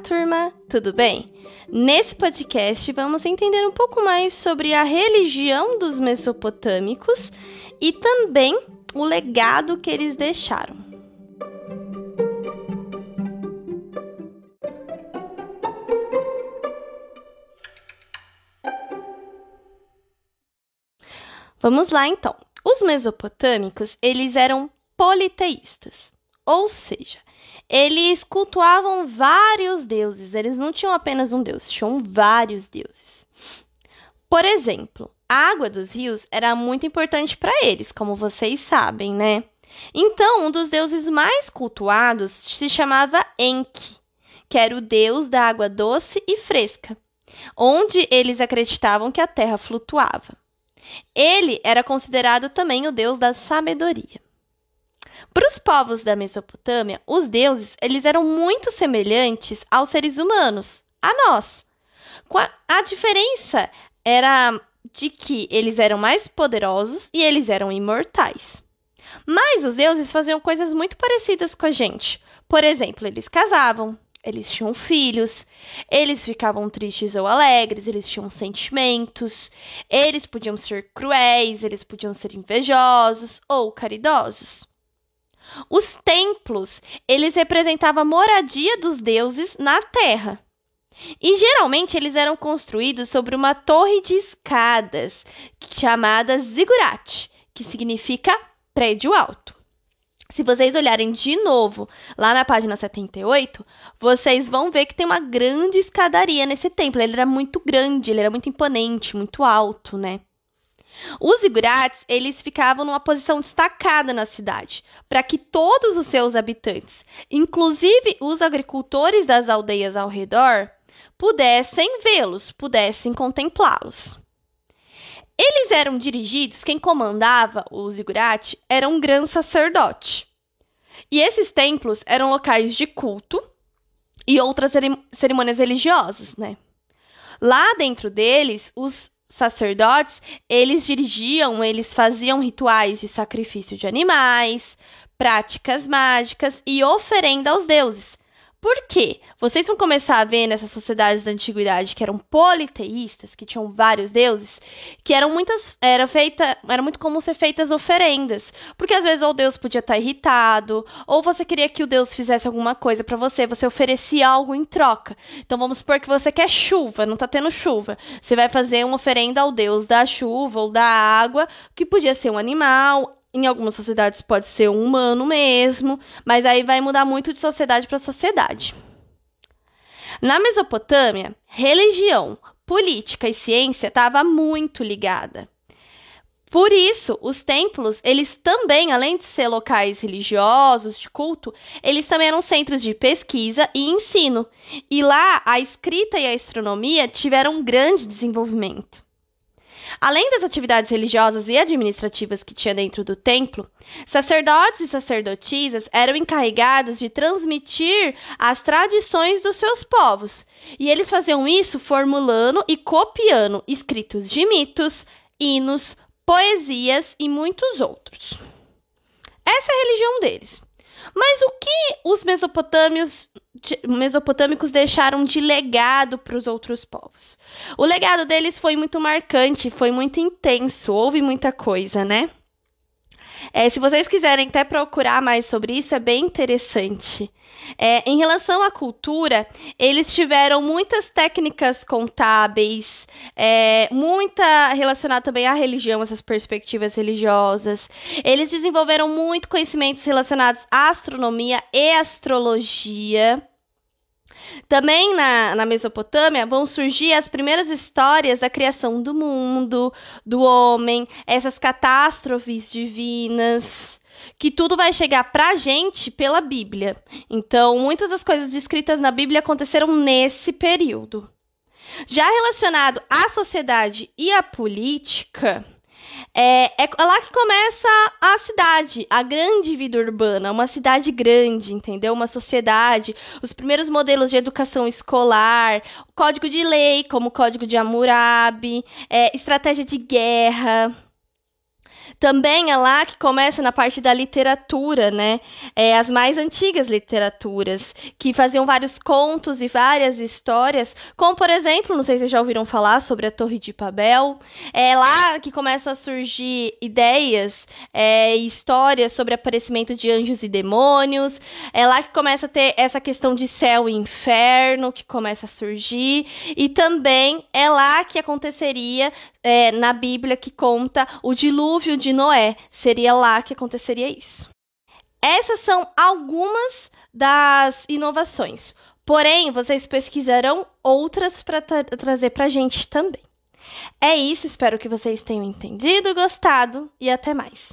turma! Tudo bem? Nesse podcast vamos entender um pouco mais sobre a religião dos mesopotâmicos e também o legado que eles deixaram. Vamos lá então. Os mesopotâmicos, eles eram politeístas, ou seja, eles cultuavam vários deuses, eles não tinham apenas um deus, tinham vários deuses. Por exemplo, a água dos rios era muito importante para eles, como vocês sabem, né? Então, um dos deuses mais cultuados se chamava Enki, que era o deus da água doce e fresca, onde eles acreditavam que a terra flutuava. Ele era considerado também o deus da sabedoria. Para os povos da Mesopotâmia, os deuses eles eram muito semelhantes aos seres humanos, a nós. A diferença era de que eles eram mais poderosos e eles eram imortais. Mas os deuses faziam coisas muito parecidas com a gente. Por exemplo, eles casavam, eles tinham filhos, eles ficavam tristes ou alegres, eles tinham sentimentos, eles podiam ser cruéis, eles podiam ser invejosos ou caridosos. Os templos, eles representavam a moradia dos deuses na terra. E geralmente eles eram construídos sobre uma torre de escadas, chamada zigurat, que significa prédio alto. Se vocês olharem de novo lá na página 78, vocês vão ver que tem uma grande escadaria nesse templo. Ele era muito grande, ele era muito imponente, muito alto, né? Os zigurates, eles ficavam numa posição destacada na cidade, para que todos os seus habitantes, inclusive os agricultores das aldeias ao redor, pudessem vê-los, pudessem contemplá-los. Eles eram dirigidos, quem comandava o zigurate era um grande sacerdote. E esses templos eram locais de culto e outras cerimônias religiosas, né? Lá dentro deles, os sacerdotes, eles dirigiam, eles faziam rituais de sacrifício de animais, práticas mágicas e oferenda aos deuses. Por quê? Vocês vão começar a ver nessas sociedades da antiguidade que eram politeístas, que tinham vários deuses, que eram muitas, era feita, era muito comum ser feitas oferendas, porque às vezes ou Deus podia estar irritado, ou você queria que o Deus fizesse alguma coisa para você, você oferecia algo em troca. Então vamos supor que você quer chuva, não tá tendo chuva. Você vai fazer uma oferenda ao Deus da chuva ou da água, que podia ser um animal, em algumas sociedades pode ser um humano mesmo, mas aí vai mudar muito de sociedade para sociedade. Na Mesopotâmia, religião, política e ciência estava muito ligada. Por isso, os templos, eles também, além de ser locais religiosos, de culto, eles também eram centros de pesquisa e ensino. E lá, a escrita e a astronomia tiveram um grande desenvolvimento. Além das atividades religiosas e administrativas que tinha dentro do templo, sacerdotes e sacerdotisas eram encarregados de transmitir as tradições dos seus povos, e eles faziam isso formulando e copiando escritos de mitos, hinos, poesias e muitos outros. Essa é a religião deles. Mas o que os mesopotâmios, mesopotâmicos deixaram de legado para os outros povos? O legado deles foi muito marcante, foi muito intenso, houve muita coisa, né? É, se vocês quiserem até procurar mais sobre isso, é bem interessante. É, em relação à cultura, eles tiveram muitas técnicas contábeis, é, muita relacionada também à religião, essas perspectivas religiosas. Eles desenvolveram muito conhecimentos relacionados à astronomia e astrologia. Também na, na Mesopotâmia vão surgir as primeiras histórias da criação do mundo, do homem, essas catástrofes divinas que tudo vai chegar pra gente pela Bíblia. Então, muitas das coisas descritas na Bíblia aconteceram nesse período. Já relacionado à sociedade e à política, é, é, lá que começa a cidade, a grande vida urbana, uma cidade grande, entendeu? Uma sociedade, os primeiros modelos de educação escolar, código de lei, como o código de Hammurabi, é, estratégia de guerra. Também é lá que começa na parte da literatura, né? É, as mais antigas literaturas, que faziam vários contos e várias histórias, como por exemplo, não sei se vocês já ouviram falar sobre a Torre de Babel. É lá que começam a surgir ideias é, e histórias sobre aparecimento de anjos e demônios. É lá que começa a ter essa questão de céu e inferno que começa a surgir. E também é lá que aconteceria é, na Bíblia que conta o dilúvio de Noé. Seria lá que aconteceria isso. Essas são algumas das inovações. Porém, vocês pesquisarão outras para tra trazer para a gente também. É isso, espero que vocês tenham entendido, gostado e até mais.